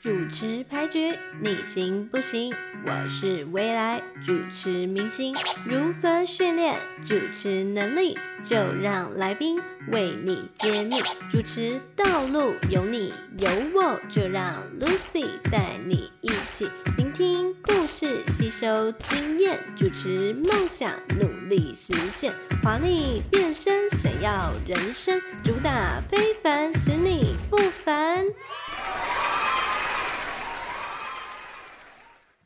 主持排局，你行不行？我是未来主持明星，如何训练主持能力？就让来宾为你揭秘。主持道路有你有我，就让 Lucy 带你一起聆听故事，吸收经验。主持梦想努力实现，华丽变身，闪耀人生，主打非凡，使你不凡。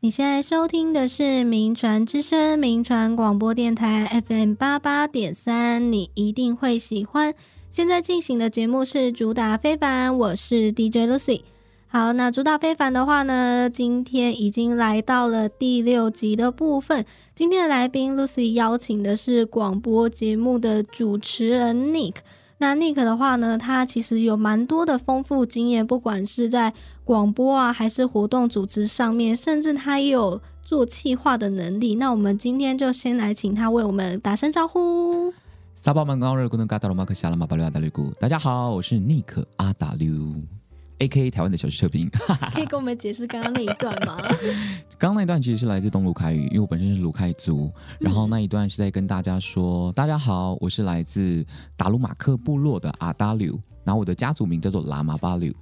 你现在收听的是名传之声，名传广播电台 FM 八八点三，你一定会喜欢。现在进行的节目是主打非凡，我是 DJ Lucy。好，那主打非凡的话呢，今天已经来到了第六集的部分。今天的来宾 Lucy 邀请的是广播节目的主持人 Nick。那 Nick 的话呢，他其实有蛮多的丰富经验，不管是在广播啊，还是活动组织上面，甚至他也有做企划的能力。那我们今天就先来请他为我们打声招呼。撒巴曼刚热古登嘎达罗马克夏拉马巴鲁阿达绿古，大家好，我是 Nick 阿达绿。A.K.A. 台湾的小汽车评，可以跟我们解释刚刚那一段吗？刚刚那一段其实是来自东卢凯语，因为我本身是卢凯族，然后那一段是在跟大家说：“嗯、大家好，我是来自达鲁马克部落的阿达柳，然后我的家族名叫做喇嘛巴柳。”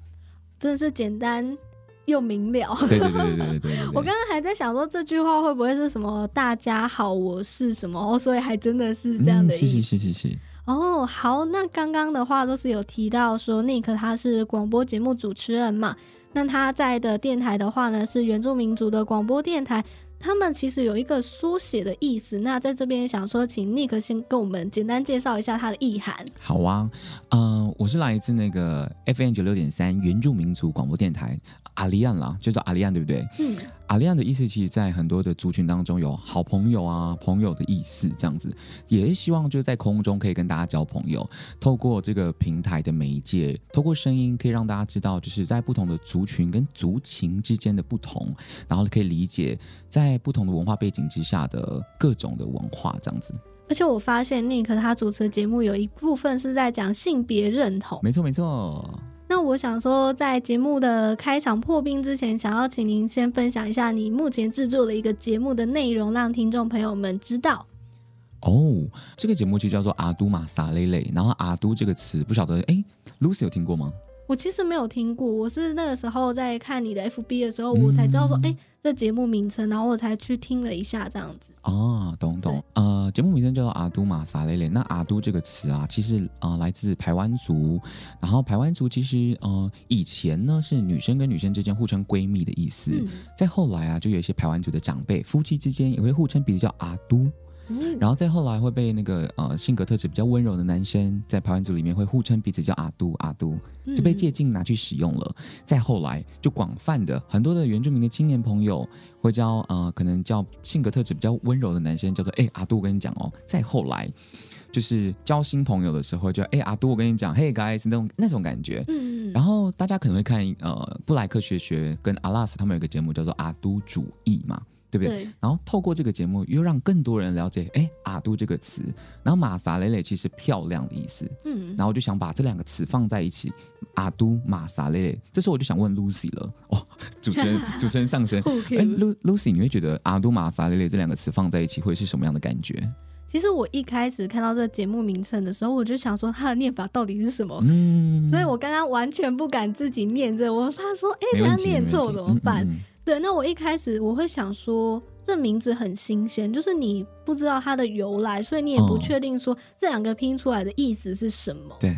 真的是简单又明了。对对对对对。我刚刚还在想说这句话会不会是什么“大家好，我是什么”，哦，所以还真的是这样的意思。是是是是是。哦，好，那刚刚的话都是有提到说，Nick 他是广播节目主持人嘛，那他在的电台的话呢，是原住民族的广播电台。他们其实有一个缩写的意思，那在这边想说，请 Nick 先跟我们简单介绍一下它的意涵。好啊，嗯、呃，我是来自那个 FM 九六点三原住民族广播电台阿里安啦，就叫阿里安，对不对？嗯，阿里安的意思，其实在很多的族群当中有好朋友啊、朋友的意思，这样子，也是希望就是在空中可以跟大家交朋友，透过这个平台的媒介，透过声音可以让大家知道，就是在不同的族群跟族群之间的不同，然后可以理解在。在不同的文化背景之下的各种的文化，这样子。而且我发现 Nick 他主持的节目有一部分是在讲性别认同。没错，没错。那我想说，在节目的开场破冰之前，想要请您先分享一下你目前制作的一个节目的内容，让听众朋友们知道。哦，这个节目就叫做阿都玛撒雷雷。然后阿都这个词，不晓得哎，Lucy 有听过吗？我其实没有听过，我是那个时候在看你的 FB 的时候，我才知道说，哎、嗯，这节目名称，然后我才去听了一下，这样子。哦，懂懂。呃，节目名称叫做阿都玛撒雷雷。那阿都这个词啊，其实呃来自排湾族，然后排湾族其实呃以前呢是女生跟女生之间互称闺蜜的意思，嗯、再后来啊，就有一些排湾族的长辈夫妻之间也会互称彼此叫阿都。然后再后来会被那个呃性格特质比较温柔的男生在排湾族里面会互称彼此叫阿都阿都，就被借镜拿去使用了。再后来就广泛的很多的原住民的青年朋友会叫呃可能叫性格特质比较温柔的男生叫做哎阿都，我跟你讲哦。再后来就是交新朋友的时候就哎阿都，我跟你讲，Hey guys 那种那种感觉。然后大家可能会看呃布莱克学学跟阿拉斯他们有一个节目叫做阿都主义嘛。对不对？对，然后透过这个节目，又让更多人了解，哎，阿都这个词。然后玛萨蕾蕾其实漂亮的意思，嗯，然后我就想把这两个词放在一起，阿都玛萨蕾蕾。这时候我就想问 Lucy 了，哦，主持人，主持人上身。哎，Lucy，你会觉得阿都玛萨蕾蕾这两个词放在一起会是什么样的感觉？其实我一开始看到这个节目名称的时候，我就想说它的念法到底是什么？嗯，所以我刚刚完全不敢自己念这个，我怕说，哎，等下念错怎么办？嗯嗯对，那我一开始我会想说，这名字很新鲜，就是你不知道它的由来，所以你也不确定说这两个拼出来的意思是什么。对，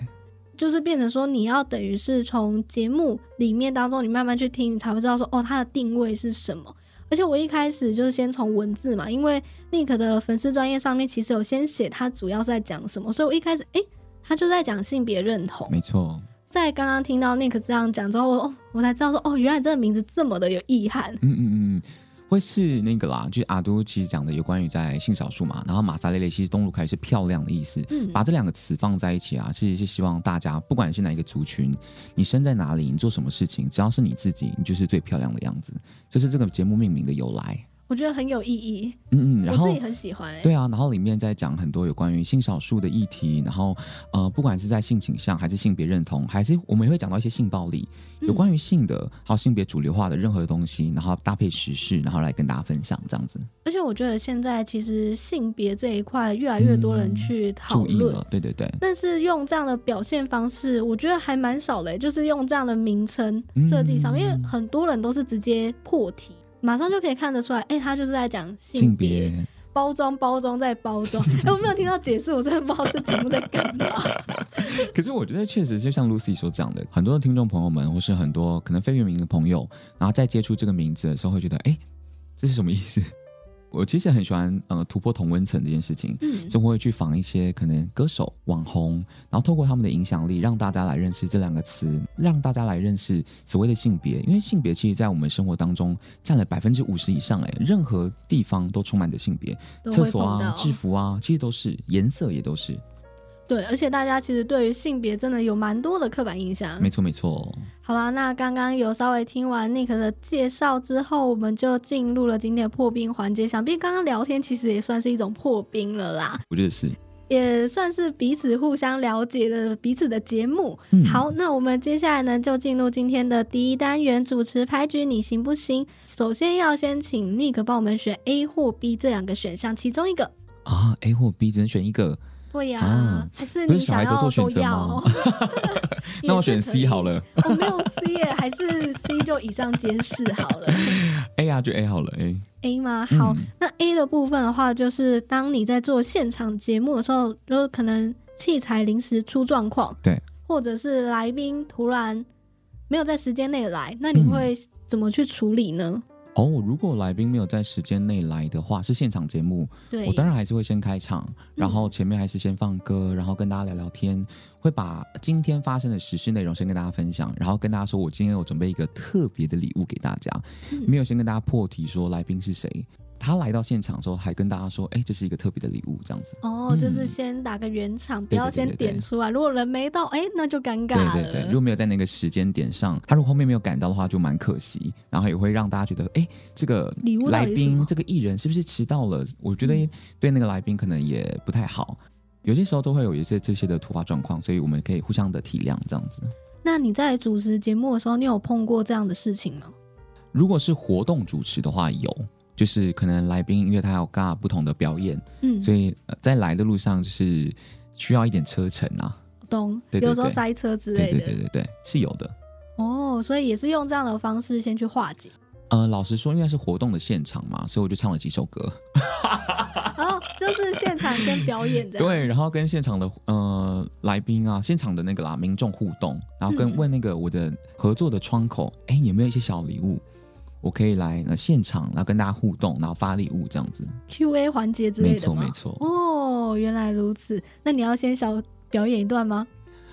就是变成说你要等于是从节目里面当中，你慢慢去听，你才会知道说哦，它的定位是什么。而且我一开始就是先从文字嘛，因为 Nick 的粉丝专业上面其实有先写他主要是在讲什么，所以我一开始诶，他就在讲性别认同。没错。在刚刚听到 Nick 这样讲之后，我我才知道说，哦，原来这个名字这么的有意涵。嗯嗯嗯，会是那个啦，就是阿都其实讲的有关于在性少数嘛，然后玛莎蕾蕾其实东鲁凯是漂亮的意思，嗯，把这两个词放在一起啊，其实是希望大家不管是哪一个族群，你生在哪里，你做什么事情，只要是你自己，你就是最漂亮的样子，这、就是这个节目命名的由来。我觉得很有意义。嗯嗯，然后我自己很喜欢、欸。对啊，然后里面在讲很多有关于性少数的议题，然后呃，不管是在性倾向，还是性别认同，还是我们也会讲到一些性暴力，有关于性的，还有性别主流化的任何东西，然后搭配时事，然后来跟大家分享这样子。而且我觉得现在其实性别这一块越来越多人去讨论、对对对。但是用这样的表现方式，我觉得还蛮少的、欸，就是用这样的名称设计上面，因为很多人都是直接破题。马上就可以看得出来，哎、欸，他就是在讲性别包装，包装再包装。哎、欸，我没有听到解释，我真的不知道这节目在干嘛。可是我觉得确实就像 Lucy 所讲的，很多的听众朋友们，或是很多可能非原名的朋友，然后在接触这个名字的时候，会觉得，哎、欸，这是什么意思？我其实很喜欢呃突破同温层这件事情，嗯，就会去访一些可能歌手、网红，然后透过他们的影响力，让大家来认识这两个词，让大家来认识所谓的性别，因为性别其实在我们生活当中占了百分之五十以上，哎，任何地方都充满着性别，厕所啊、制服啊，其实都是，颜色也都是。对，而且大家其实对于性别真的有蛮多的刻板印象。没错，没错。好啦，那刚刚有稍微听完 Nick 的介绍之后，我们就进入了今天的破冰环节。想必刚刚聊天其实也算是一种破冰了啦。我觉得是，也算是彼此互相了解了彼此的节目。嗯。好，那我们接下来呢，就进入今天的第一单元主持牌局，你行不行？首先要先请 Nick 帮我们选 A 或 B 这两个选项其中一个啊，A 或 B 只能选一个。对呀、还是你想要都要？那我选 C 好了。我没有 C 耶，还是 C 就以上皆是好了。A 呀、啊，就 A 好了。A A 吗？好、嗯，那 A 的部分的话，就是当你在做现场节目的时候，就可能器材临时出状况，对，或者是来宾突然没有在时间内来，那你会怎么去处理呢？嗯哦，如果来宾没有在时间内来的话，是现场节目，对，我当然还是会先开场，然后前面还是先放歌，嗯，然后跟大家聊聊天，会把今天发生的时事内容先跟大家分享，然后跟大家说我今天有准备一个特别的礼物给大家，嗯，没有先跟大家破题说来宾是谁。他来到现场的时候，还跟大家说：“哎、欸，这是一个特别的礼物，这样子。”哦，就是先打个圆场，嗯、不要先点出来。如果人没到，哎、欸，那就尴尬了。对对对，如果没有在那个时间点上，他如果后面没有赶到的话，就蛮可惜。然后也会让大家觉得：“哎、欸，这个礼物来宾，这个艺人是不是迟到了？”我觉得对那个来宾可能也不太好。有些时候都会有一些这些的突发状况，所以我们可以互相的体谅，这样子。那你在主持节目的时候，你有碰过这样的事情吗？如果是活动主持的话，有。就是可能来宾，因为他有尬不同的表演，嗯，所以在来的路上就是需要一点车程啊，懂？对，有时候塞车之类的，对对对对对，是有的。哦，所以也是用这样的方式先去化解。呃，老实说，因为是活动的现场嘛，所以我就唱了几首歌，然 后就是现场先表演这样，对，然后跟现场的呃来宾啊，现场的那个啦民众互动，然后跟问那个我的合作的窗口，哎、嗯，有没有一些小礼物？我可以来那现场，然后跟大家互动，然后发礼物这样子。Q&A 环节之类的？没错没错。哦，原来如此。那你要先小表演一段吗？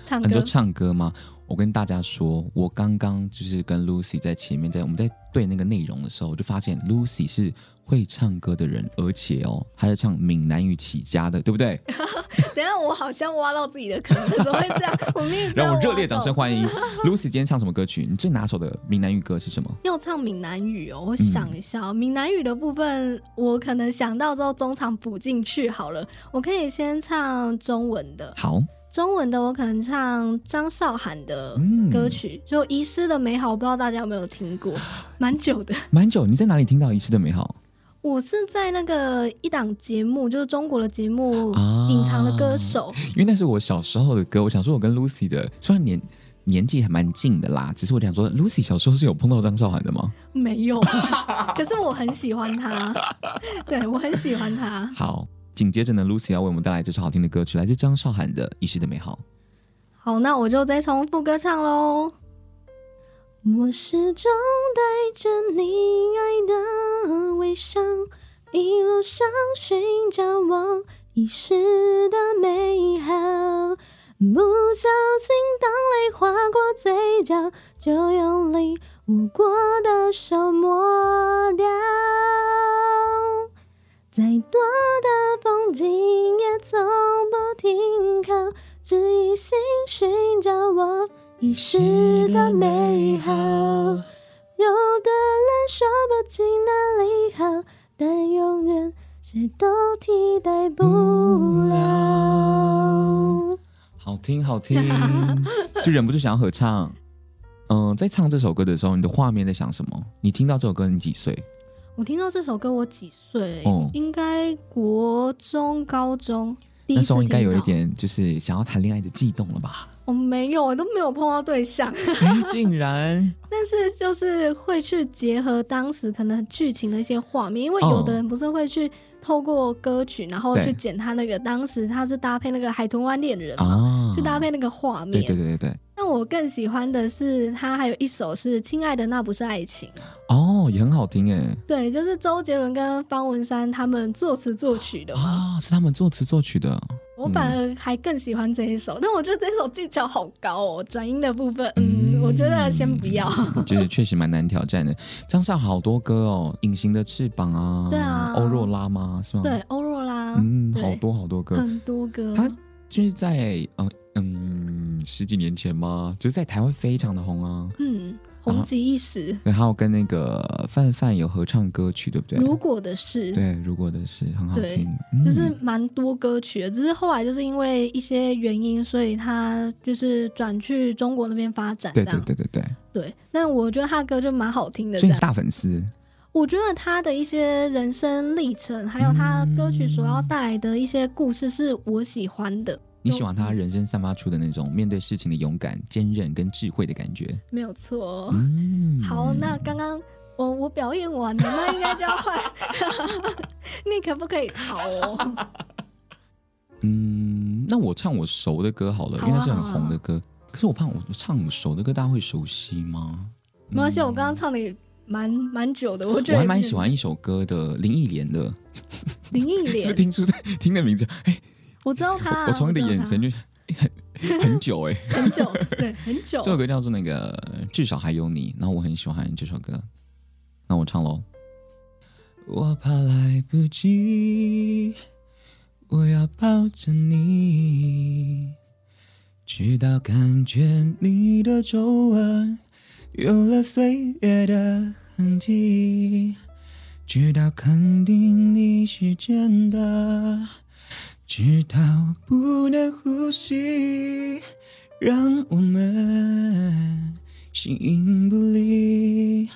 唱歌？你就唱歌吗？我跟大家说，我刚刚就是跟 Lucy 在前面，在我们在对那个内容的时候，我就发现 Lucy 是会唱歌的人，而且哦，还是唱闽南语起家的，对不对？等下，我好像挖到自己的坑，怎么会这样？我们让我热烈掌声欢迎 Lucy。今天唱什么歌曲？你最拿手的闽南语歌是什么？要唱闽南语哦，我想一下，哦，闽南语的部分，我可能想到之后中场补进去好了。我可以先唱中文的，好。中文的我可能唱张韶涵的歌曲，嗯、就《遗失的美好》，我不知道大家有没有听过，蛮久的，蛮久。你在哪里听到《遗失的美好》？我是在那个一档节目，就是中国的节目《隐藏的歌手》，因为那是我小时候的歌。我想说，我跟 Lucy 的虽然年年纪还蛮近的啦，只是我想说，Lucy 小时候是有碰到张韶涵的吗？没有，可是我很喜欢她，对，我很喜欢她。好。紧接着呢，Lucy 要为我们带来这首好听的歌曲，来自张韶涵的《遗失的美好》。好，那我就再重复歌唱喽。我始终带着你爱的微笑，一路上寻找我遗失的美好。不小心，当泪划过嘴角，就用力握过的手抹掉。再多的风景也从不停靠，只一心寻找我遗失的美好。有的人说不清哪里好，但永远谁都替代不了。好听，好听，就忍不住想要合唱。嗯、呃，在唱这首歌的时候，你的画面在想什么？你听到这首歌，你几岁？我听到这首歌，我几岁？哦，应该国中、高中。那时候应该有一点，就是想要谈恋爱的悸动了吧？我没有，我都没有碰到对象。欸、竟然！但是就是会去结合当时可能剧情的一些画面，因为有的人不是会去透过歌曲，然后去剪他那个当时他是搭配那个《海豚湾恋人》嘛，去搭配那个画面。对对对对对。但我更喜欢的是他还有一首是《亲爱的那不是爱情》哦，也很好听哎。对，就是周杰伦跟方文山他们作词作曲的啊、哦，是他们作词作曲的。我反而还更喜欢这一首，嗯、但我觉得这一首技巧好高哦，转音的部分，嗯，嗯我觉得先不要。我觉得确实蛮难挑战的。张韶好多歌哦，《隐形的翅膀》啊，对啊，欧若拉吗？是吗？对，欧若拉，嗯，好多好多歌，很多歌。他就是在嗯嗯十几年前吗？就是在台湾非常的红啊，嗯。红极一时，对，还有跟那个范范有合唱歌曲，对不对？如果的事，对，如果的事很好听，就是蛮多歌曲的。只是后来就是因为一些原因，所以他就是转去中国那边发展。对对对对对。对，但我觉得他的歌就蛮好听的，所以是大粉丝。我觉得他的一些人生历程，还有他歌曲所要带来的一些故事，是我喜欢的。你喜欢他人生散发出的那种面对事情的勇敢、坚韧跟智慧的感觉，没有错。嗯，好，那刚刚我我表演完了，那应该就要换。你可不可以逃哦？嗯，那我唱我熟的歌好了，好啊，因为那是很红的歌。可是我怕我唱熟的歌，大家会熟悉吗？没关系，我刚刚唱的也蛮蛮久的，我觉得我还蛮喜欢一首歌的，林忆莲的。林忆莲，是不是听出听的名字？哎。我知道他、啊，我从你的眼神就很 很久哎、欸，很久，对，很久。这首歌叫做那个至少还有你，然后我很喜欢这首歌，那我唱喽。我怕来不及，我要抱着你，直到感觉你的皱纹有了岁月的痕迹，直到肯定你是真的。直到不能呼吸，让我们形影不离。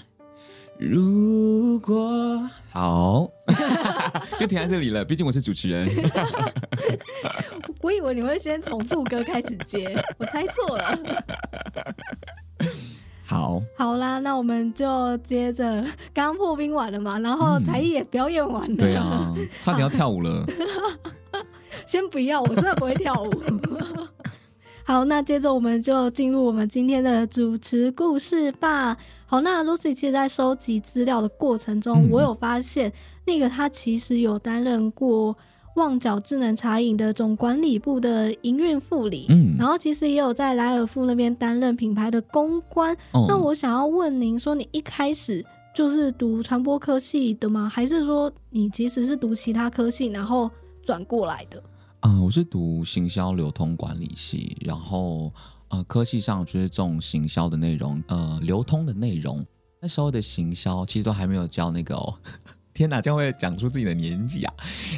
如果好，就停在这里了。毕竟我是主持人。我以为你会先从副歌开始接，我猜错了。好，好啦，那我们就接着刚破冰完了嘛，然后才艺也表演完了。嗯、对啊，差点要跳舞了。先不要，我真的不会跳舞。好，那接着我们就进入我们今天的主持故事吧。好，那 Lucy 其实，在收集资料的过程中，嗯、我有发现那个他其实有担任过旺角智能茶饮的总管理部的营运副理，嗯，然后其实也有在莱尔富那边担任品牌的公关。哦、那我想要问您说，你一开始就是读传播科系的吗？还是说你其实是读其他科系，然后转过来的？嗯，我是读行销流通管理系，然后呃，科系上就是这种行销的内容，呃，流通的内容。那时候的行销其实都还没有教那个哦，天哪，这样会讲出自己的年纪啊！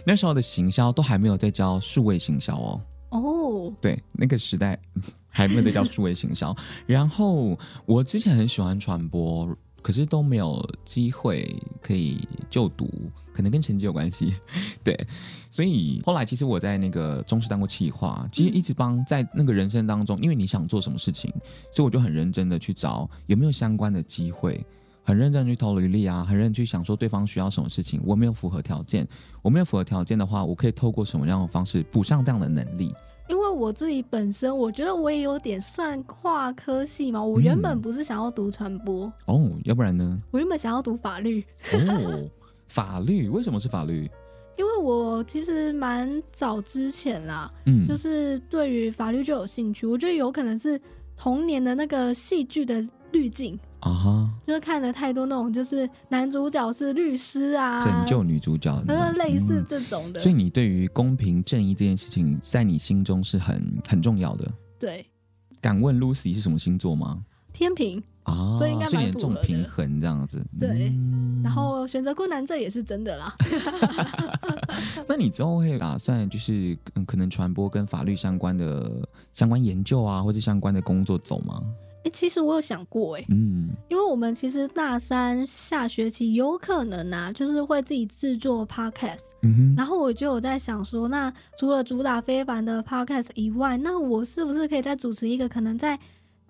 那时候的行销都还没有在教数位行销哦。哦，对，那个时代 还没有在教数位行销。然后我之前很喜欢传播。可是都没有机会可以就读，可能跟成绩有关系，对，所以后来其实我在那个中视当过企划，其实一直帮在那个人生当中，因为你想做什么事情，所以我就很认真的去找有没有相关的机会，很认真去投履历啊，很认真去想说对方需要什么事情，我没有符合条件，我没有符合条件的话，我可以透过什么样的方式补上这样的能力。因为我自己本身，我觉得我也有点算跨科系嘛。我原本不是想要读传播、嗯、哦，要不然呢？我原本想要读法律哦，法律为什么是法律？因为我其实蛮早之前啦，嗯，就是对于法律就有兴趣。我觉得有可能是童年的那个戏剧的滤镜。啊哈，uh. 就是看了太多那种，就是男主角是律师啊，拯救女主角，类似这种的。所以你对于公平正义这件事情，在你心中是很很重要的。对，敢问 Lucy 是什么星座吗？天平啊，所以应该蛮严重平衡这样子。对，嗯、然后选择困难这也是真的啦。那你之后会打算就是可能传播跟法律相关的相关研究啊，或者相关的工作走吗？其实我有想过、欸，哎，嗯，因为我们其实大三下学期有可能啊，就是会自己制作 podcast，嗯哼，然后我就有在想说，那除了主打非凡的 podcast 以外，那我是不是可以再主持一个可能在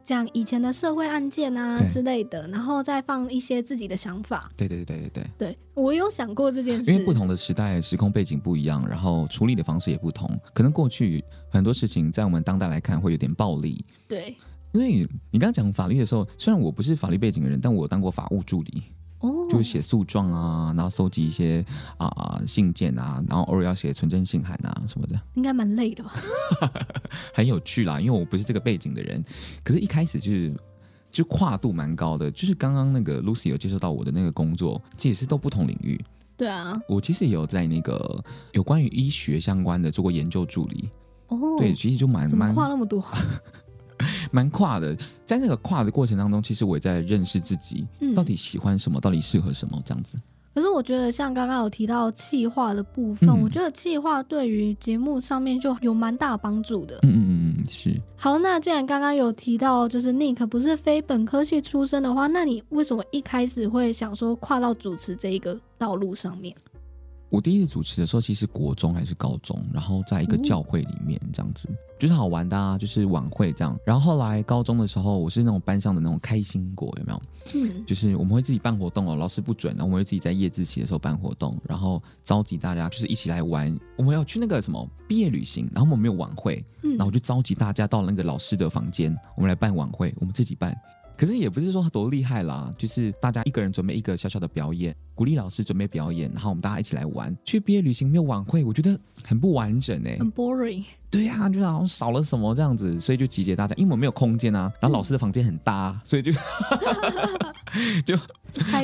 讲以前的社会案件啊之类的，然后再放一些自己的想法？对对对对对，对我有想过这件事，因为不同的时代、时空背景不一样，然后处理的方式也不同，可能过去很多事情在我们当代来看会有点暴力，对。因为你刚刚讲法律的时候，虽然我不是法律背景的人，但我有当过法务助理，哦，就是写诉状啊，然后收集一些啊、呃、信件啊，然后偶尔要写存真信函啊什么的，应该蛮累的吧？很有趣啦，因为我不是这个背景的人，可是一开始就是就跨度蛮高的，就是刚刚那个 Lucy 有介绍到我的那个工作，这也是都不同领域。对啊，我其实也有在那个有关于医学相关的做过研究助理。哦，对，其实就蛮蛮跨那么多。蛮跨的，在那个跨的过程当中，其实我也在认识自己，到底喜欢什么，嗯、到底适合什么这样子。可是我觉得，像刚刚有提到气化的部分，嗯、我觉得气化对于节目上面就有蛮大帮助的。嗯嗯嗯，是。好，那既然刚刚有提到，就是 Nick 不是非本科系出身的话，那你为什么一开始会想说跨到主持这一个道路上面？我第一次主持的时候，其实国中还是高中，然后在一个教会里面这样子，就是好玩的啊，就是晚会这样。然后后来高中的时候，我是那种班上的那种开心果，有没有？嗯，就是我们会自己办活动哦，老师不准，然后我们会自己在夜自习的时候办活动，然后召集大家就是一起来玩。我们要去那个什么毕业旅行，然后我们没有晚会，然后我就召集大家到那个老师的房间，我们来办晚会，我们自己办。可是也不是说多厉害啦，就是大家一个人准备一个小小的表演，鼓励老师准备表演，然后我们大家一起来玩。去毕业旅行没有晚会，我觉得很不完整哎、欸，很 boring。对呀、啊，就好像少了什么这样子，所以就集结大家，因为我们没有空间啊，然后老师的房间很大，嗯、所以就 就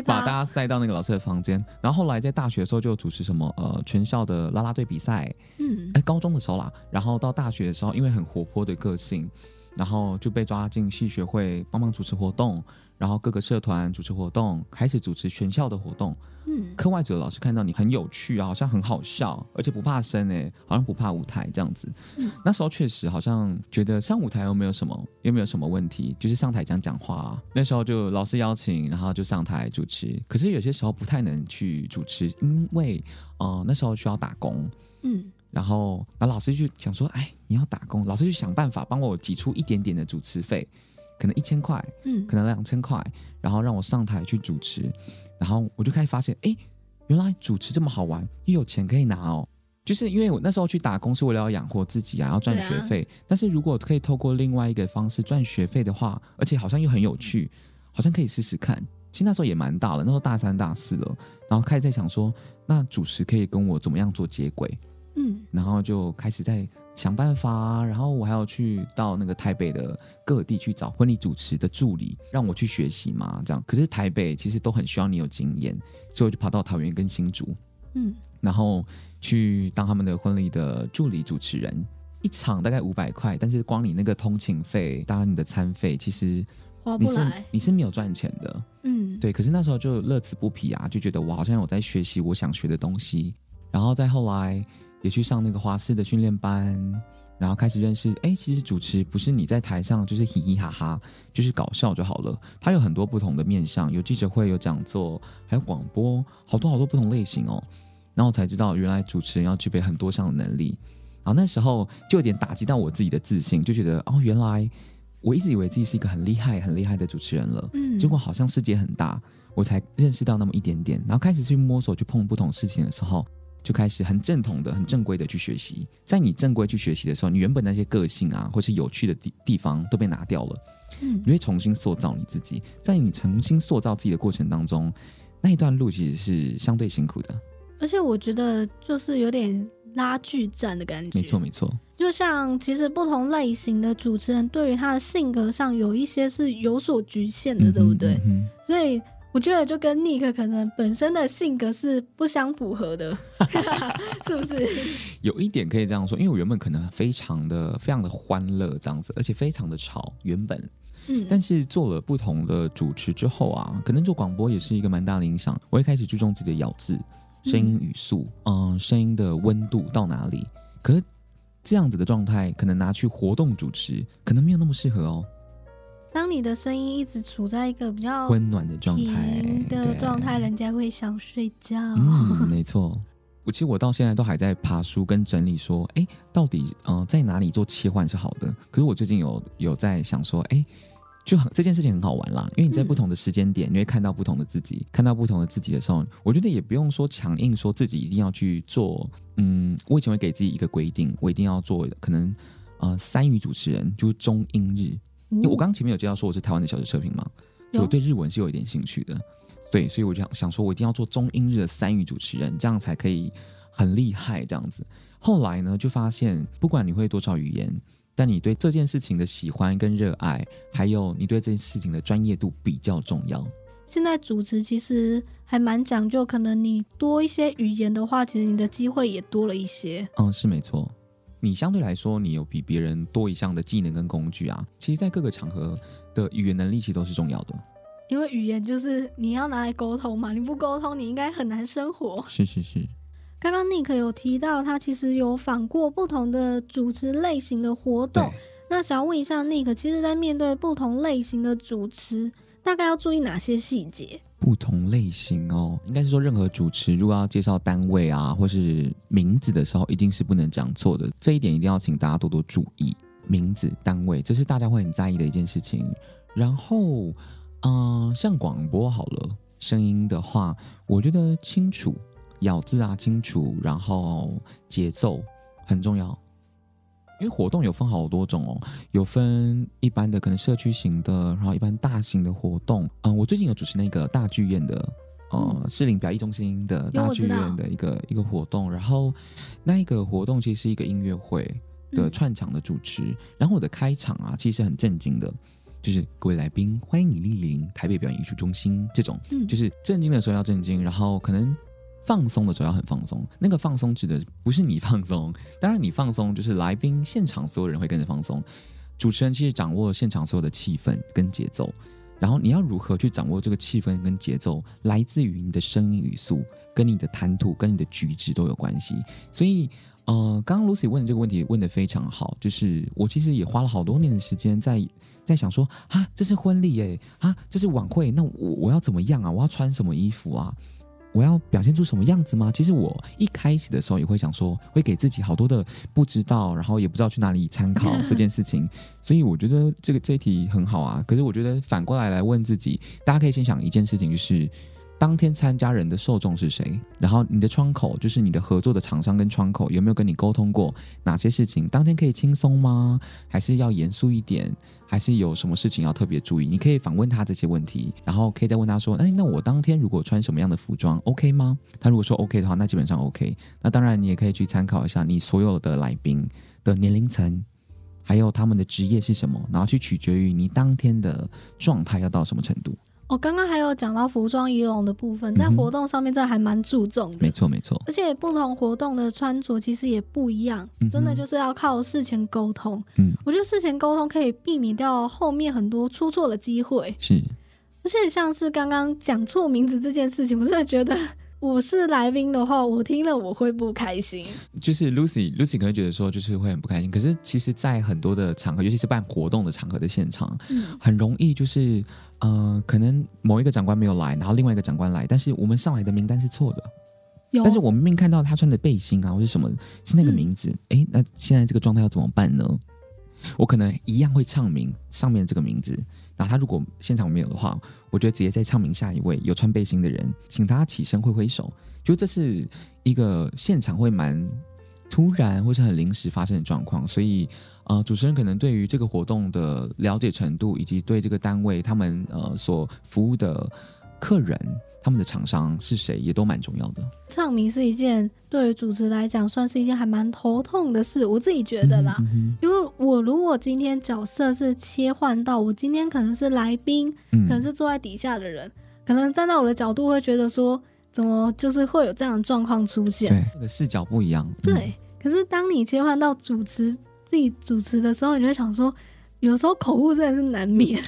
把大家塞到那个老师的房间。然后后来在大学的时候就主持什么呃全校的啦啦队比赛，嗯，哎高中的时候啦，然后到大学的时候，因为很活泼的个性。然后就被抓进系学会帮忙主持活动，然后各个社团主持活动，开始主持全校的活动。嗯，课外组的老师看到你很有趣啊，好像很好笑，而且不怕生哎，好像不怕舞台这样子。嗯，那时候确实好像觉得上舞台又没有什么，又没有什么问题，就是上台讲讲话啊。那时候就老师邀请，然后就上台主持。可是有些时候不太能去主持，因为呃那时候需要打工。嗯。然后，然后老师就想说：“哎，你要打工，老师就想办法帮我挤出一点点的主持费，可能一千块，嗯，可能两千块，然后让我上台去主持。然后我就开始发现，哎，原来主持这么好玩，又有钱可以拿哦。就是因为我那时候去打工是为了要养活自己啊，要赚学费。但是如果可以透过另外一个方式赚学费的话，而且好像又很有趣，好像可以试试看。其实那时候也蛮大了，那时候大三大四了，然后开始在想说，那主持可以跟我怎么样做接轨？”嗯，然后就开始在想办法，然后我还要去到那个台北的各地去找婚礼主持的助理，让我去学习嘛，这样。可是台北其实都很需要你有经验，所以我就跑到桃园跟新竹，嗯，然后去当他们的婚礼的助理主持人，一场大概五百块，但是光你那个通勤费，当然你的餐费，其实花你是你是没有赚钱的，嗯，对。可是那时候就乐此不疲啊，就觉得我好像有在学习我想学的东西，然后再后来。也去上那个华视的训练班，然后开始认识。哎，其实主持不是你在台上就是嘻嘻哈哈，就是搞笑就好了。它有很多不同的面向，有记者会，有讲座，还有广播，好多好多不同类型哦。然后我才知道，原来主持人要具备很多项的能力。然后那时候就有点打击到我自己的自信，就觉得哦，原来我一直以为自己是一个很厉害、很厉害的主持人了。嗯，结果好像世界很大，我才认识到那么一点点。然后开始去摸索、去碰不同事情的时候。就开始很正统的、很正规的去学习。在你正规去学习的时候，你原本那些个性啊，或是有趣的地地方都被拿掉了。嗯，你会重新塑造你自己。在你重新塑造自己的过程当中，那一段路其实是相对辛苦的。而且我觉得就是有点拉锯战的感觉。没错，没错。就像其实不同类型的主持人，对于他的性格上有一些是有所局限的，嗯、对不对？嗯、所以。我觉得就跟 Nick 可能本身的性格是不相符合的，是不是？有一点可以这样说，因为我原本可能非常的、非常的欢乐这样子，而且非常的吵。原本，嗯，但是做了不同的主持之后啊，可能做广播也是一个蛮大的影响。我一开始注重自己的咬字、声音语速，嗯，声音的温度到哪里。可是这样子的状态，可能拿去活动主持，可能没有那么适合哦。当你的声音一直处在一个比较温暖的状态的状态，人家会想睡觉。嗯，没错。我其实我到现在都还在爬书跟整理，说，哎，到底呃在哪里做切换是好的？可是我最近有有在想说，哎，就很这件事情很好玩啦，因为你在不同的时间点，嗯、你会看到不同的自己，看到不同的自己的时候，我觉得也不用说强硬说自己一定要去做。嗯，我以前会给自己一个规定，我一定要做可能呃三语主持人，就是中英日。因为我刚刚前面有介绍说我是台湾的小时测评嘛，我对日文是有一点兴趣的，对，所以我就想想说，我一定要做中英日的三语主持人，这样才可以很厉害这样子。后来呢，就发现不管你会多少语言，但你对这件事情的喜欢跟热爱，还有你对这件事情的专业度比较重要。现在主持其实还蛮讲究，可能你多一些语言的话，其实你的机会也多了一些。嗯，是没错。你相对来说，你有比别人多一项的技能跟工具啊。其实，在各个场合的语言能力其实都是重要的。因为语言就是你要拿来沟通嘛，你不沟通，你应该很难生活。是是是。刚刚 Nick 有提到，他其实有访过不同的主持类型的活动。那想要问一下 Nick，其实，在面对不同类型的主持，大概要注意哪些细节？不同类型哦，应该是说任何主持如果要介绍单位啊，或是名字的时候，一定是不能讲错的。这一点一定要请大家多多注意。名字、单位，这是大家会很在意的一件事情。然后，嗯、像广播好了，声音的话，我觉得清楚，咬字啊清楚，然后节奏很重要。因为活动有分好多种哦，有分一般的可能社区型的，然后一般大型的活动。嗯，我最近有主持那个大剧院的，呃，士林表艺中心的大剧院的一个一个活动。然后那一个活动其实是一个音乐会的串场的主持。嗯、然后我的开场啊，其实很震惊的，就是各位来宾，欢迎你莅临台北表演艺术中心这种，嗯、就是震惊的时候要震惊，然后可能。放松的时候要很放松，那个放松指的不是你放松，当然你放松就是来宾现场所有人会跟着放松。主持人其实掌握现场所有的气氛跟节奏，然后你要如何去掌握这个气氛跟节奏，来自于你的声音语速，跟你的谈吐跟你的举止都有关系。所以，呃，刚刚 Lucy 问的这个问题问得非常好，就是我其实也花了好多年的时间在在想说，啊，这是婚礼哎，啊，这是晚会，那我我要怎么样啊？我要穿什么衣服啊？我要表现出什么样子吗？其实我一开始的时候也会想说，会给自己好多的不知道，然后也不知道去哪里参考 这件事情。所以我觉得这个这一题很好啊。可是我觉得反过来来问自己，大家可以先想一件事情，就是。当天参加人的受众是谁？然后你的窗口，就是你的合作的厂商跟窗口，有没有跟你沟通过哪些事情？当天可以轻松吗？还是要严肃一点？还是有什么事情要特别注意？你可以反问他这些问题，然后可以再问他说：“哎，那我当天如果穿什么样的服装，OK 吗？”他如果说 OK 的话，那基本上 OK。那当然，你也可以去参考一下你所有的来宾的年龄层，还有他们的职业是什么，然后去取决于你当天的状态要到什么程度。我刚刚还有讲到服装仪容的部分，在活动上面这还蛮注重的。没错没错，而且不同活动的穿着其实也不一样，嗯、真的就是要靠事前沟通。嗯，我觉得事前沟通可以避免掉后面很多出错的机会。是，而且像是刚刚讲错名字这件事情，我真的觉得。我是来宾的话，我听了我会不开心。就是 Lucy，Lucy 可能觉得说，就是会很不开心。可是其实，在很多的场合，尤其是办活动的场合的现场，嗯，很容易就是，呃，可能某一个长官没有来，然后另外一个长官来，但是我们上来的名单是错的。有但是我明明看到他穿的背心啊，或是什么是那个名字，哎、嗯，那现在这个状态要怎么办呢？我可能一样会唱名上面这个名字。那他如果现场没有的话，我觉得直接再唱名下一位有穿背心的人，请他起身挥挥手。就这是一个现场会蛮突然或是很临时发生的状况，所以呃，主持人可能对于这个活动的了解程度，以及对这个单位他们呃所服务的客人。他们的厂商是谁，也都蛮重要的。唱名是一件对于主持来讲，算是一件还蛮头痛的事，我自己觉得啦。因为我如果今天角色是切换到我今天可能是来宾，嗯、可能是坐在底下的人，可能站在我的角度会觉得说，怎么就是会有这样的状况出现？对，那个视角不一样。对，嗯、可是当你切换到主持自己主持的时候，你就会想说。有时候口误真的是难免，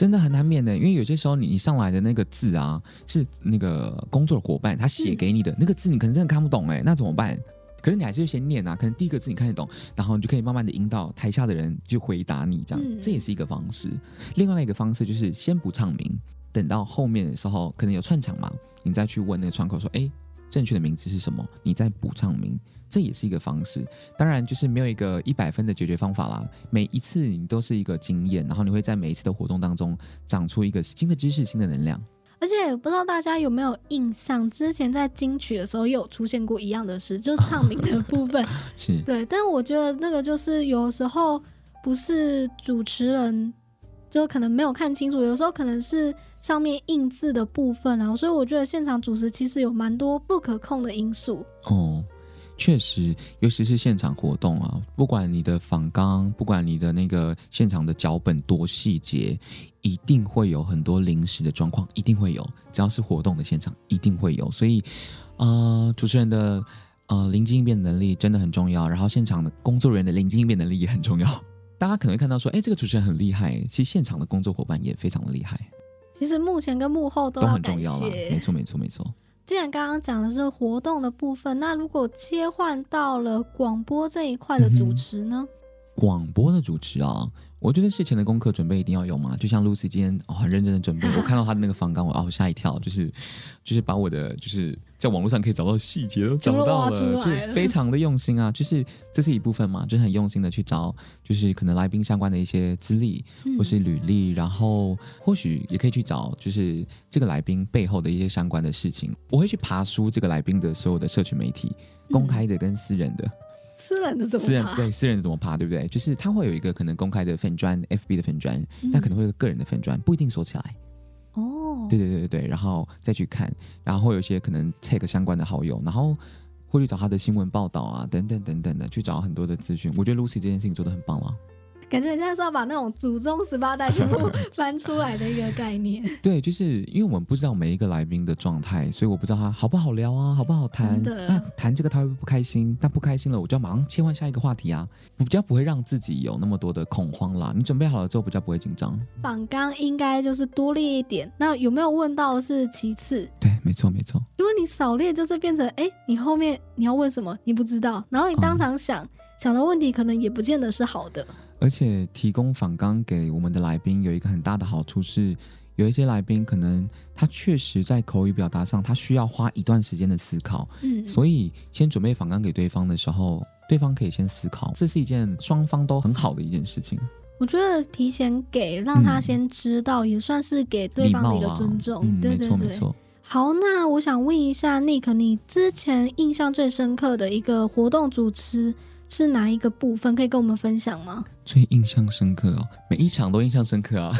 真的很难免的。因为有些时候你你上来的那个字啊，是那个工作的伙伴他写给你的、嗯、那个字，你可能真的看不懂哎，那怎么办？可是你还是先念啊，可能第一个字你看得懂，然后你就可以慢慢的引导台下的人去回答你，这样、嗯、这也是一个方式。另外一个方式就是先不唱名，等到后面的时候可能有串场嘛，你再去问那个窗口说，哎，正确的名字是什么？你再补唱名，这也是一个方式。当然就是没有一个一百分的解决方法啦，每一次你都是一个经验，然后你会在每一次的活动当中长出一个新的知识、新的能量。而且不知道大家有没有印象，之前在金曲的时候也有出现过一样的事，就是唱名的部分。是对，但我觉得那个就是有时候不是主持人就可能没有看清楚，有时候可能是上面印字的部分啊，所以我觉得现场主持其实有蛮多不可控的因素。哦。确实，尤其是现场活动啊，不管你的访纲，不管你的那个现场的脚本多细节，一定会有很多临时的状况，一定会有。只要是活动的现场，一定会有。所以，呃，主持人的呃临机应变能力真的很重要，然后现场的工作人员的临机应变能力也很重要。大家可能会看到说，哎，这个主持人很厉害，其实现场的工作伙伴也非常的厉害。其实幕前跟幕后都，都很重要了，没错，没错，没错。既然刚刚讲的是活动的部分，那如果切换到了广播这一块的主持呢？嗯、广播的主持啊。我觉得事前的功课准备一定要有嘛，就像 Lucy 今天哦很认真的准备，我看到她的那个访纲，我哦吓一跳，就是就是把我的就是在网络上可以找到细节都找到了，了就非常的用心啊，就是这是一部分嘛，就是很用心的去找，就是可能来宾相关的一些资历或是履历，嗯、然后或许也可以去找，就是这个来宾背后的一些相关的事情，我会去爬书这个来宾的所有的社群媒体，公开的跟私人的。嗯私人的怎么爬？私人对私人的怎么爬，对不对？就是他会有一个可能公开的粉砖，FB 的粉砖，那、嗯、可能会有个人的粉砖，不一定锁起来。哦，对对对对对，然后再去看，然后会有一些可能 tag 相关的好友，然后会去找他的新闻报道啊，等等等等的，去找很多的资讯。我觉得 Lucy 这件事情做的很棒了。感觉你现在是要把那种祖宗十八代全部 翻出来的一个概念。对，就是因为我们不知道每一个来宾的状态，所以我不知道他好不好聊啊，好不好谈。那谈这个他会不会不开心？但不开心了，我就要马上切换下一个话题啊，我比较不会让自己有那么多的恐慌啦。你准备好了之后，比较不会紧张。榜纲应该就是多列一点，那有没有问到是其次。对，没错没错。因为你少列，就是变成哎，你后面你要问什么你不知道，然后你当场想、嗯、想的问题，可能也不见得是好的。而且提供访纲给我们的来宾有一个很大的好处是，有一些来宾可能他确实在口语表达上他需要花一段时间的思考，嗯，所以先准备访纲给对方的时候，对方可以先思考，这是一件双方都很好的一件事情。我觉得提前给让他先知道，也算是给对方的一个尊重，嗯、对对对，没错没错。好，那我想问一下 Nick，你之前印象最深刻的一个活动主持是哪一个部分？可以跟我们分享吗？最印象深刻哦，每一场都印象深刻啊！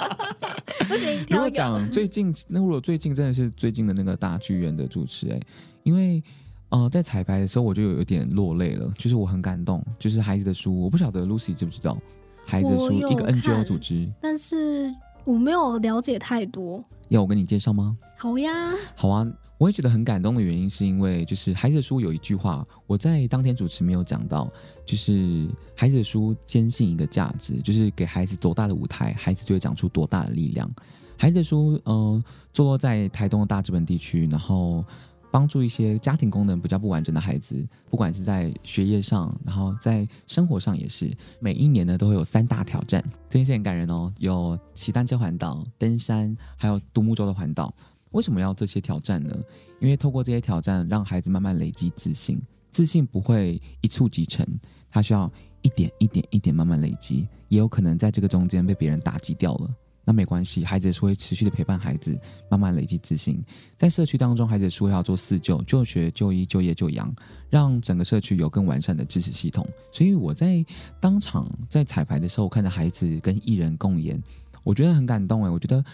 不行，如果讲最近，那如果最近真的是最近的那个大剧院的主持，哎，因为呃，在彩排的时候我就有点落泪了，就是我很感动，就是孩子的书，我不晓得 Lucy 知不知道孩子的书一个 NGO 组织，但是我没有了解太多，要我跟你介绍吗？好呀，好啊。我也觉得很感动的原因，是因为就是孩子的书有一句话，我在当天主持没有讲到，就是孩子的书坚信一个价值，就是给孩子多大的舞台，孩子就会长出多大的力量。孩子的书，嗯、呃，坐落在台东的大知本地区，然后帮助一些家庭功能比较不完整的孩子，不管是在学业上，然后在生活上也是，每一年呢都会有三大挑战，这件事很感人哦，有骑单车环岛、登山，还有独木舟的环岛。为什么要这些挑战呢？因为透过这些挑战，让孩子慢慢累积自信。自信不会一蹴即成，他需要一点一点一点慢慢累积。也有可能在这个中间被别人打击掉了，那没关系，孩子是会持续的陪伴孩子，慢慢累积自信。在社区当中，孩子说要做四救：就学、就医、就业、就养，让整个社区有更完善的支持系统。所以我在当场在彩排的时候，看着孩子跟艺人共演，我觉得很感动诶，我觉得。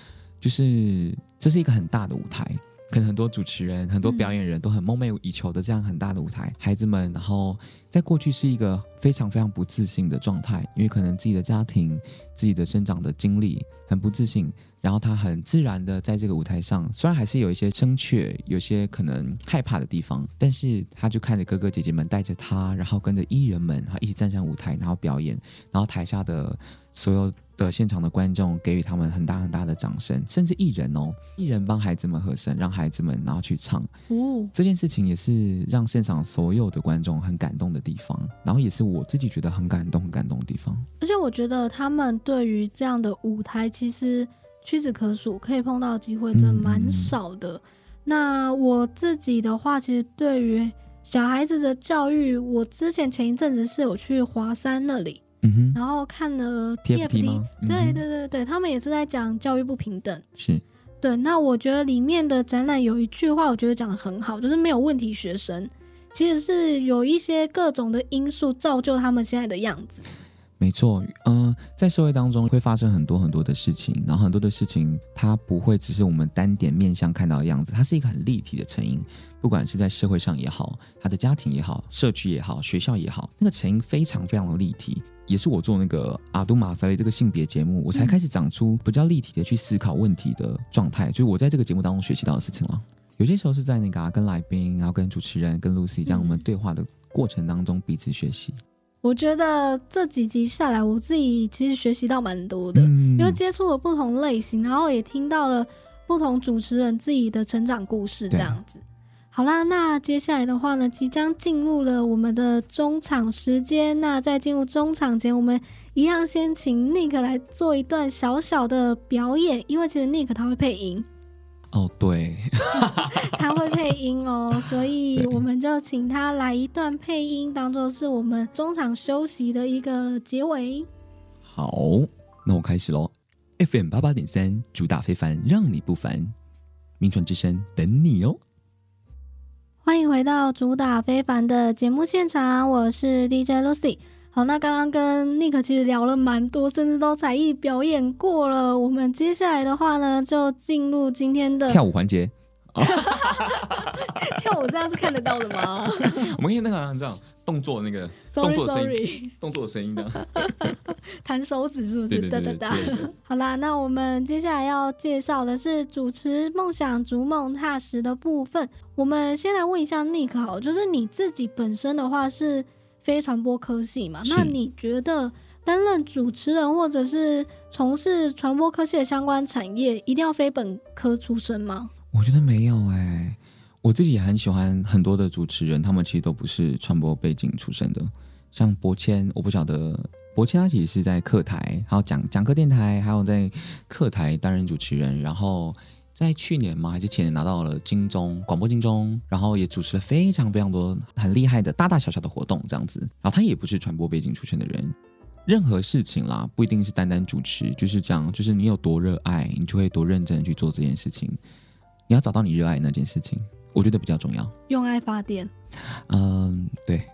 就是这是一个很大的舞台，可能很多主持人、很多表演人都很梦寐以求的这样很大的舞台，孩子们，然后在过去是一个非常非常不自信的状态，因为可能自己的家庭、自己的生长的经历很不自信，然后他很自然的在这个舞台上，虽然还是有一些生怯，有些可能害怕的地方，但是他就看着哥哥姐姐们带着他，然后跟着艺人们，然后一起站上舞台，然后表演，然后台下的所有。的现场的观众给予他们很大很大的掌声，甚至艺人哦，艺人帮孩子们和声，让孩子们然后去唱，哦，这件事情也是让现场所有的观众很感动的地方，然后也是我自己觉得很感动、很感动的地方。而且我觉得他们对于这样的舞台，其实屈指可数，可以碰到的机会真的蛮少的。那我自己的话，其实对于小孩子的教育，我之前前一阵子是有去华山那里。嗯哼，然后看了 TFT，对、嗯、对对对，他们也是在讲教育不平等。是，对。那我觉得里面的展览有一句话，我觉得讲的很好，就是没有问题学生，其实是有一些各种的因素造就他们现在的样子。没错，嗯、呃，在社会当中会发生很多很多的事情，然后很多的事情它不会只是我们单点面向看到的样子，它是一个很立体的成因。不管是在社会上也好，他的家庭也好，社区也好，学校也好，那个成因非常非常的立体。也是我做那个阿都马萨雷这个性别节目，我才开始长出比较立体的去思考问题的状态。就是我在这个节目当中学习到的事情了。有些时候是在那个、啊、跟来宾，然后跟主持人，跟 Lucy 这样我们对话的过程当中彼此学习。我觉得这几集下来，我自己其实学习到蛮多的，嗯、因为接触了不同类型，然后也听到了不同主持人自己的成长故事，这样子。好啦，那接下来的话呢，即将进入了我们的中场时间。那在进入中场前，我们一样先请 Nick 来做一段小小的表演，因为其实 Nick 他会配音。哦，对，他会配音哦，所以我们就请他来一段配音，当做是我们中场休息的一个结尾。好，那我开始喽。FM 八八点三，主打非凡，让你不凡。名传之声，等你哦。欢迎回到主打非凡的节目现场，我是 DJ Lucy。好，那刚刚跟 Nick 其实聊了蛮多，甚至都才艺表演过了。我们接下来的话呢，就进入今天的跳舞环节。跳舞这样是看得到的吗？我们可以那个这样动作那个 sorry, 动作声音，sorry. 动作声音的弹手指是不是？哒哒哒。好啦，那我们接下来要介绍的是主持梦想逐梦踏实的部分。我们先来问一下 Nick，好，就是你自己本身的话是非传播科系嘛？那你觉得担任主持人或者是从事传播科系的相关产业，一定要非本科出身吗？我觉得没有哎、我自己也很喜欢很多的主持人，他们其实都不是传播背景出身的。像博谦，我不晓得博谦他其实是在客台，还有讲讲课电台，还有在客台担任主持人。然后在去年嘛，还是前年拿到了金钟广播金钟，然后也主持了非常非常多很厉害的大大小小的活动这样子。然后他也不是传播背景出身的人，任何事情啦，不一定是单单主持，就是这样，就是你有多热爱，你就会多认真去做这件事情。你要找到你热爱那件事情，我觉得比较重要。用爱发电。嗯，对。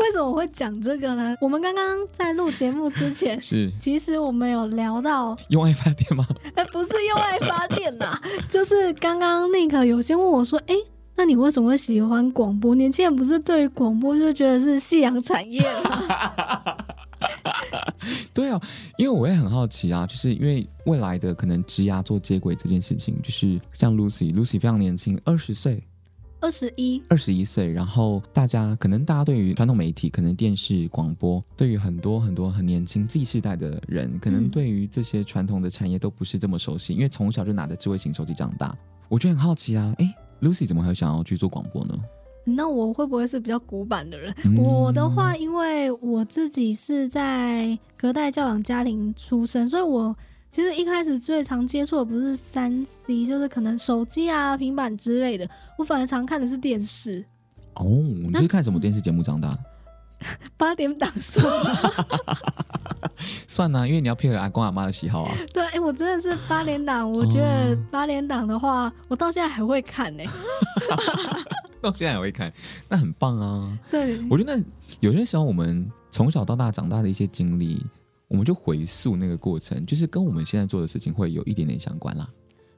为什么我会讲这个呢？我们刚刚在录节目之前，是其实我们有聊到用爱发电吗？哎，不是用爱发电呐，就是刚刚 Nick 有先问我说：“哎，那你为什么会喜欢广播？年轻人不是对于广播就觉得是夕阳产业吗？” 对啊，因为我也很好奇啊，就是因为未来的可能职涯做接轨这件事情，就是像 Lucy，Lucy 非常年轻，二十岁，二十一，二十一岁。然后大家可能大家对于传统媒体，可能电视广播，对于很多很多很年轻 Z 世代的人，可能对于这些传统的产业都不是这么熟悉，嗯、因为从小就拿着智慧型手机长大。我就很好奇啊，哎，Lucy 怎么会想要去做广播呢？那我会不会是比较古板的人？嗯、我的话，因为我自己是在隔代教养家庭出生，所以我其实一开始最常接触的不是三 C，就是可能手机啊、平板之类的。我反而常看的是电视。哦，你是看什么电视节目长大？八点档 算吗算啊，因为你要配合阿公阿妈的喜好啊。对，哎、欸，我真的是八点档，我觉得八点档的话，哦、我到现在还会看呢、欸。到现在还会看，那很棒啊！对，我觉得有些时候我们从小到大长大的一些经历，我们就回溯那个过程，就是跟我们现在做的事情会有一点点相关啦。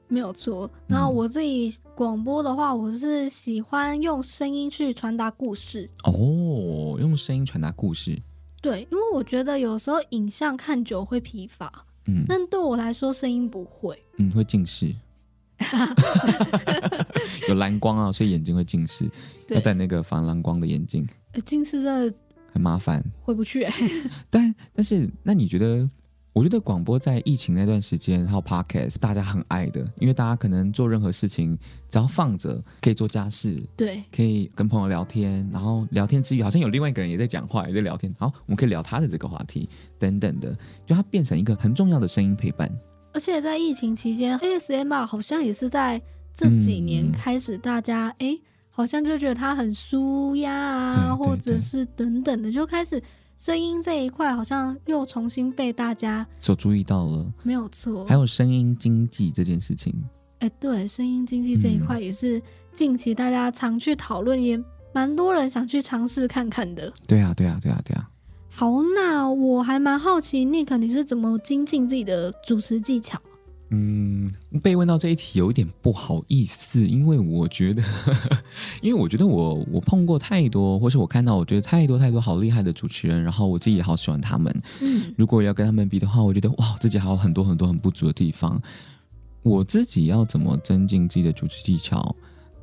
没有错。然后我自己广播的话，嗯、我是喜欢用声音去传达故事。哦，用声音传达故事。对，因为我觉得有时候影像看久会疲乏。嗯。但对我来说，声音不会。嗯，会近视。有蓝光啊，所以眼睛会近视，要戴那个防蓝光的眼镜。近视真的很麻烦，回不去。但但是，那你觉得？我觉得广播在疫情那段时间，还有 Podcast，大家很爱的，因为大家可能做任何事情，只要放着，可以做家事，对，可以跟朋友聊天，然后聊天之余，好像有另外一个人也在讲话，也在聊天，好，我们可以聊他的这个话题，等等的，就它变成一个很重要的声音陪伴。而且在疫情期间，ASMR 好像也是在这几年开始，大家哎、嗯，好像就觉得它很舒压啊，或者是等等的，就开始。声音这一块好像又重新被大家所注意到了，没有错。还有声音经济这件事情，哎，对，声音经济这一块也是近期大家常去讨论，也蛮多人想去尝试看看的。对啊，对啊，对啊，对啊。好，那我还蛮好奇，Nick，你是怎么精进自己的主持技巧？嗯，被问到这一题有一点不好意思，因为我觉得，因为我觉得我我碰过太多，或是我看到我觉得太多太多好厉害的主持人，然后我自己也好喜欢他们。嗯，如果要跟他们比的话，我觉得哇，自己还有很多很多很不足的地方。我自己要怎么增进自己的主持技巧？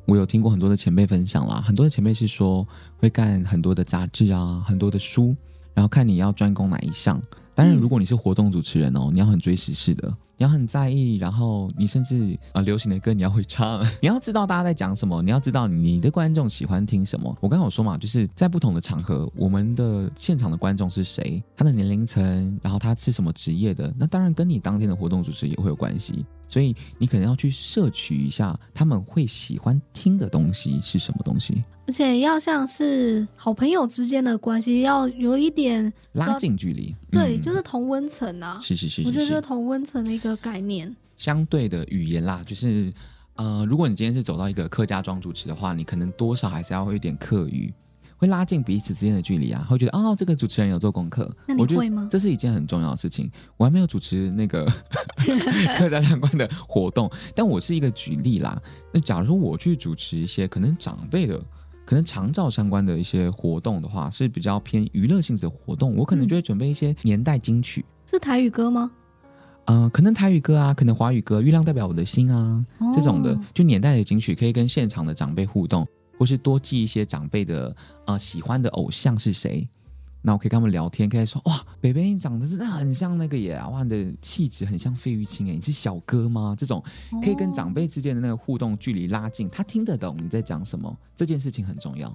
我有听过很多的前辈分享啦，很多的前辈是说会干很多的杂志啊，很多的书，然后看你要专攻哪一项。当然，如果你是活动主持人哦，你要很追时事的。你要很在意，然后你甚至啊、呃，流行的歌你要会唱，你要知道大家在讲什么，你要知道你的观众喜欢听什么。我刚刚有说嘛，就是在不同的场合，我们的现场的观众是谁，他的年龄层，然后他是什么职业的，那当然跟你当天的活动主持也会有关系。所以你可能要去摄取一下他们会喜欢听的东西是什么东西，而且要像是好朋友之间的关系，要有一点拉近距离。对，嗯、就是同温层啊。是是是，是，我觉得就是同温层的一个概念。相对的语言啦，就是呃，如果你今天是走到一个客家庄主持的话，你可能多少还是要会有一点客语。会拉近彼此之间的距离啊，会觉得哦，这个主持人有做功课。那你会吗？这是一件很重要的事情。我还没有主持那个 客家相关的活动，但我是一个举例啦。那假如说我去主持一些可能长辈的、可能长照相关的一些活动的话，是比较偏娱乐性质的活动，我可能就会准备一些年代金曲。嗯、是台语歌吗？嗯、呃，可能台语歌啊，可能华语歌，《月亮代表我的心》啊，哦、这种的，就年代的金曲，可以跟现场的长辈互动。或是多记一些长辈的呃喜欢的偶像是谁，那我可以跟他们聊天，可以说哇，北北你长得真的很像那个耶，哇，你的气质很像费玉清哎，你是小哥吗？这种可以跟长辈之间的那个互动距离拉近，他听得懂你在讲什么，这件事情很重要。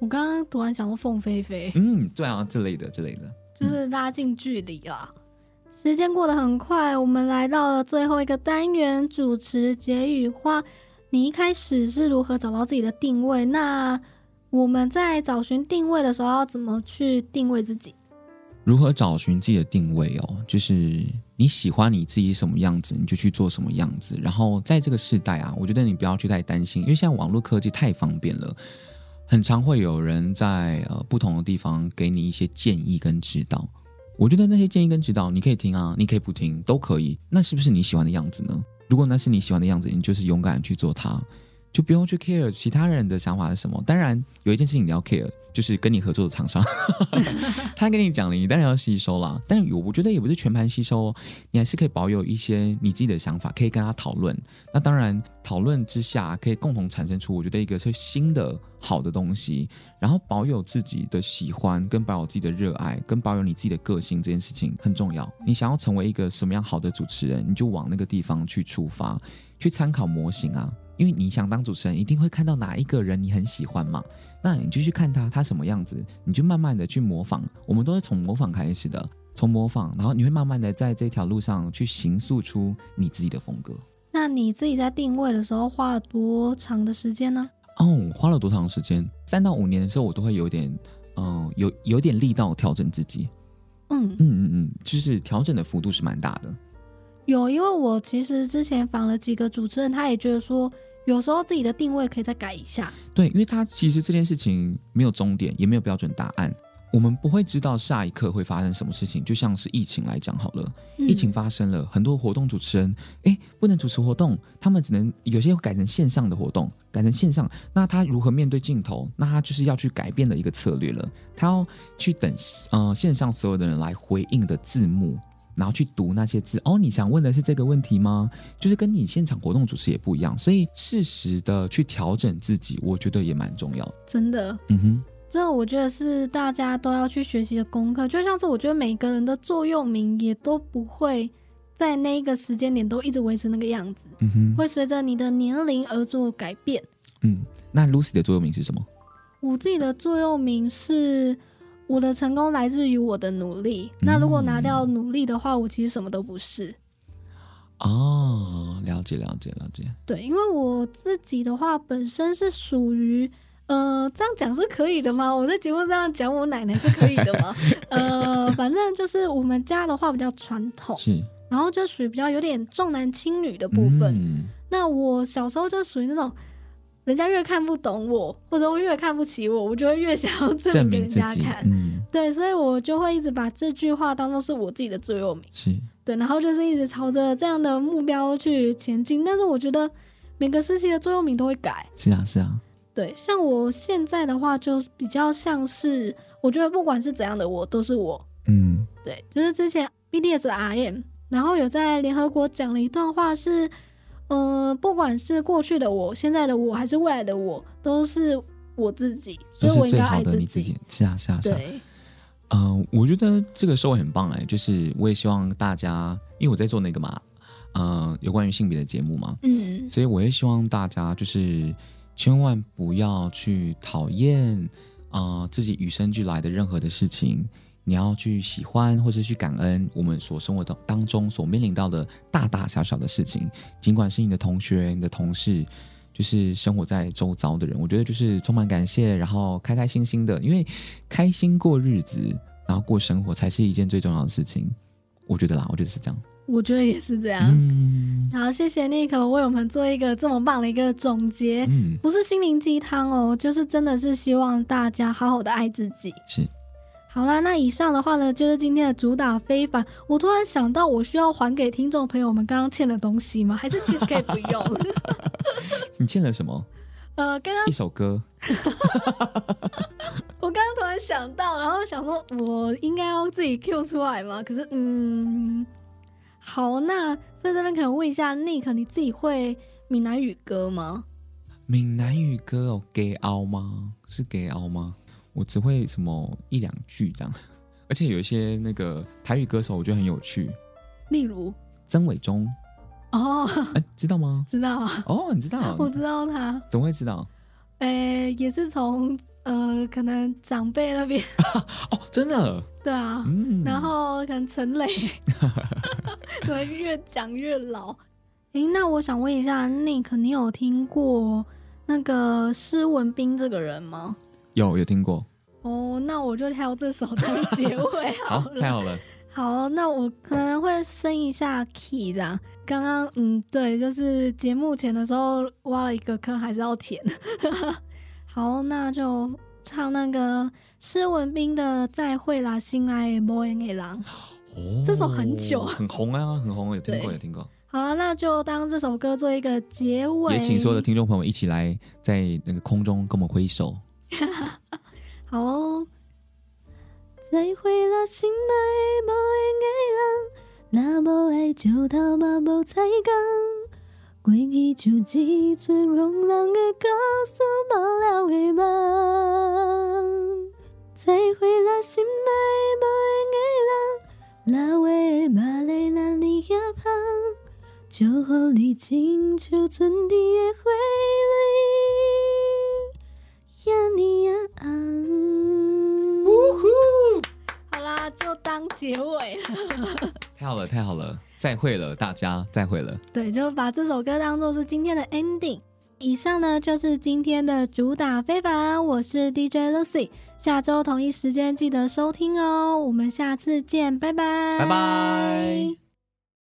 我刚刚突然想到凤飞飞，嗯，对啊，这类的，这类的，就是拉近距离啦。嗯、时间过得很快，我们来到了最后一个单元，主持解语花。你一开始是如何找到自己的定位？那我们在找寻定位的时候，要怎么去定位自己？如何找寻自己的定位哦？就是你喜欢你自己什么样子，你就去做什么样子。然后在这个时代啊，我觉得你不要去太担心，因为现在网络科技太方便了，很常会有人在呃不同的地方给你一些建议跟指导。我觉得那些建议跟指导，你可以听啊，你可以不听，都可以。那是不是你喜欢的样子呢？如果那是你喜欢的样子，你就是勇敢去做它，就不用去 care 其他人的想法是什么。当然，有一件事情你要 care，就是跟你合作的厂商，他跟你讲了，你当然要吸收啦。但我我觉得也不是全盘吸收哦，你还是可以保有一些你自己的想法，可以跟他讨论。那当然，讨论之下可以共同产生出我觉得一个是新的好的东西，然后保有自己的喜欢，跟保有自己的热爱，跟保有你自己的个性，这件事情很重要。你想要成为一个什么样好的主持人，你就往那个地方去出发，去参考模型啊。因为你想当主持人，一定会看到哪一个人你很喜欢嘛，那你就去看他，他什么样子，你就慢慢的去模仿。我们都是从模仿开始的，从模仿，然后你会慢慢的在这条路上去形塑出你自己的风格。那你自己在定位的时候花了多长的时间呢？哦，花了多长时间？三到五年的时候，我都会有点，嗯、呃，有有点力道调整自己。嗯嗯嗯嗯，就是调整的幅度是蛮大的。有，因为我其实之前访了几个主持人，他也觉得说，有时候自己的定位可以再改一下。对，因为他其实这件事情没有终点，也没有标准答案。我们不会知道下一刻会发生什么事情。就像是疫情来讲好了，嗯、疫情发生了，很多活动主持人哎不能主持活动，他们只能有些改成线上的活动，改成线上。那他如何面对镜头？那他就是要去改变的一个策略了。他要去等呃线上所有的人来回应的字幕。然后去读那些字哦，你想问的是这个问题吗？就是跟你现场活动主持也不一样，所以适时的去调整自己，我觉得也蛮重要。真的，嗯哼，这我觉得是大家都要去学习的功课。就像是我觉得每个人的座右铭也都不会在那一个时间点都一直维持那个样子，嗯哼，会随着你的年龄而做改变。嗯，那 Lucy 的座右铭是什么？我自己的座右铭是。我的成功来自于我的努力。那如果拿掉努力的话，嗯、我其实什么都不是。哦，了解了解了解。对，因为我自己的话，本身是属于呃，这样讲是可以的吗？我在节目这样讲，我奶奶是可以的吗？呃，反正就是我们家的话比较传统，是，然后就属于比较有点重男轻女的部分。嗯、那我小时候就属于那种。人家越看不懂我，或者我越看不起我，我就会越想要证明给人家看。嗯、对，所以我就会一直把这句话当做是我自己的座右铭。是，对，然后就是一直朝着这样的目标去前进。但是我觉得每个时期的座右铭都会改。是啊，是啊。对，像我现在的话，就比较像是，我觉得不管是怎样的我，都是我。嗯，对，就是之前 BTS 的 RM，然后有在联合国讲了一段话是。呃，不管是过去的我、现在的我，还是未来的我，都是我自己，所以我应该爱自己。是啊，是啊，是啊。对。嗯、呃，我觉得这个收尾很棒哎，就是我也希望大家，因为我在做那个嘛，呃，有关于性别的节目嘛，嗯，所以我也希望大家就是千万不要去讨厌啊、呃、自己与生俱来的任何的事情。你要去喜欢或者去感恩我们所生活的当中所面临到的大大小小的事情，尽管是你的同学、你的同事，就是生活在周遭的人，我觉得就是充满感谢，然后开开心心的，因为开心过日子，然后过生活才是一件最重要的事情。我觉得啦，我觉得是这样。我觉得也是这样。嗯，好，谢谢 Nick 为我们做一个这么棒的一个总结。嗯，不是心灵鸡汤哦，就是真的是希望大家好好的爱自己。是。好啦，那以上的话呢，就是今天的主打非凡。我突然想到，我需要还给听众朋友们刚刚欠的东西吗？还是其实可以不用？你欠了什么？呃，刚刚一首歌。我刚刚突然想到，然后想说，我应该要自己 Q 出来吗？可是，嗯，好，那在这边可能问一下 Nick，你自己会闽南语歌吗？闽南语歌哦，给凹吗？是给凹吗？我只会什么一两句这样，而且有一些那个台语歌手，我觉得很有趣。例如曾伟忠哦，哎，知道吗？知道哦，你知道？我知道他，怎么会知道？哎，也是从呃，可能长辈那边 哦，真的，对啊，嗯，然后可能陈磊，对，越讲越老。哎，那我想问一下，Nick，你有听过那个施文斌这个人吗？有有听过哦，那我就挑这首当结尾好了。好，太好了。好，那我可能会升一下 key 这样。刚刚嗯，对，就是节目前的时候挖了一个坑，还是要填。好，那就唱那个施文斌的《再会啦，心爱的无缘的郎》。哦，这首很久，很红啊，很红，有听过，有听过。好，那就当这首歌做一个结尾。也请所有的听众朋友一起来在那个空中跟我们挥手。好哦，再会啦，心爱的无缘的人，若无爱就头嘛无彩工，过去就一撮拢人会告诉无聊的梦。再会啦，心爱的无缘的人，老话的骂咧咱离遐旁，祝福你亲像春天的花蕊。好啦，就当结尾了。太好了，太好了，再会了，大家再会了。对，就把这首歌当做是今天的 ending。以上呢，就是今天的主打非凡，我是 DJ Lucy。下周同一时间记得收听哦，我们下次见，拜拜，拜拜。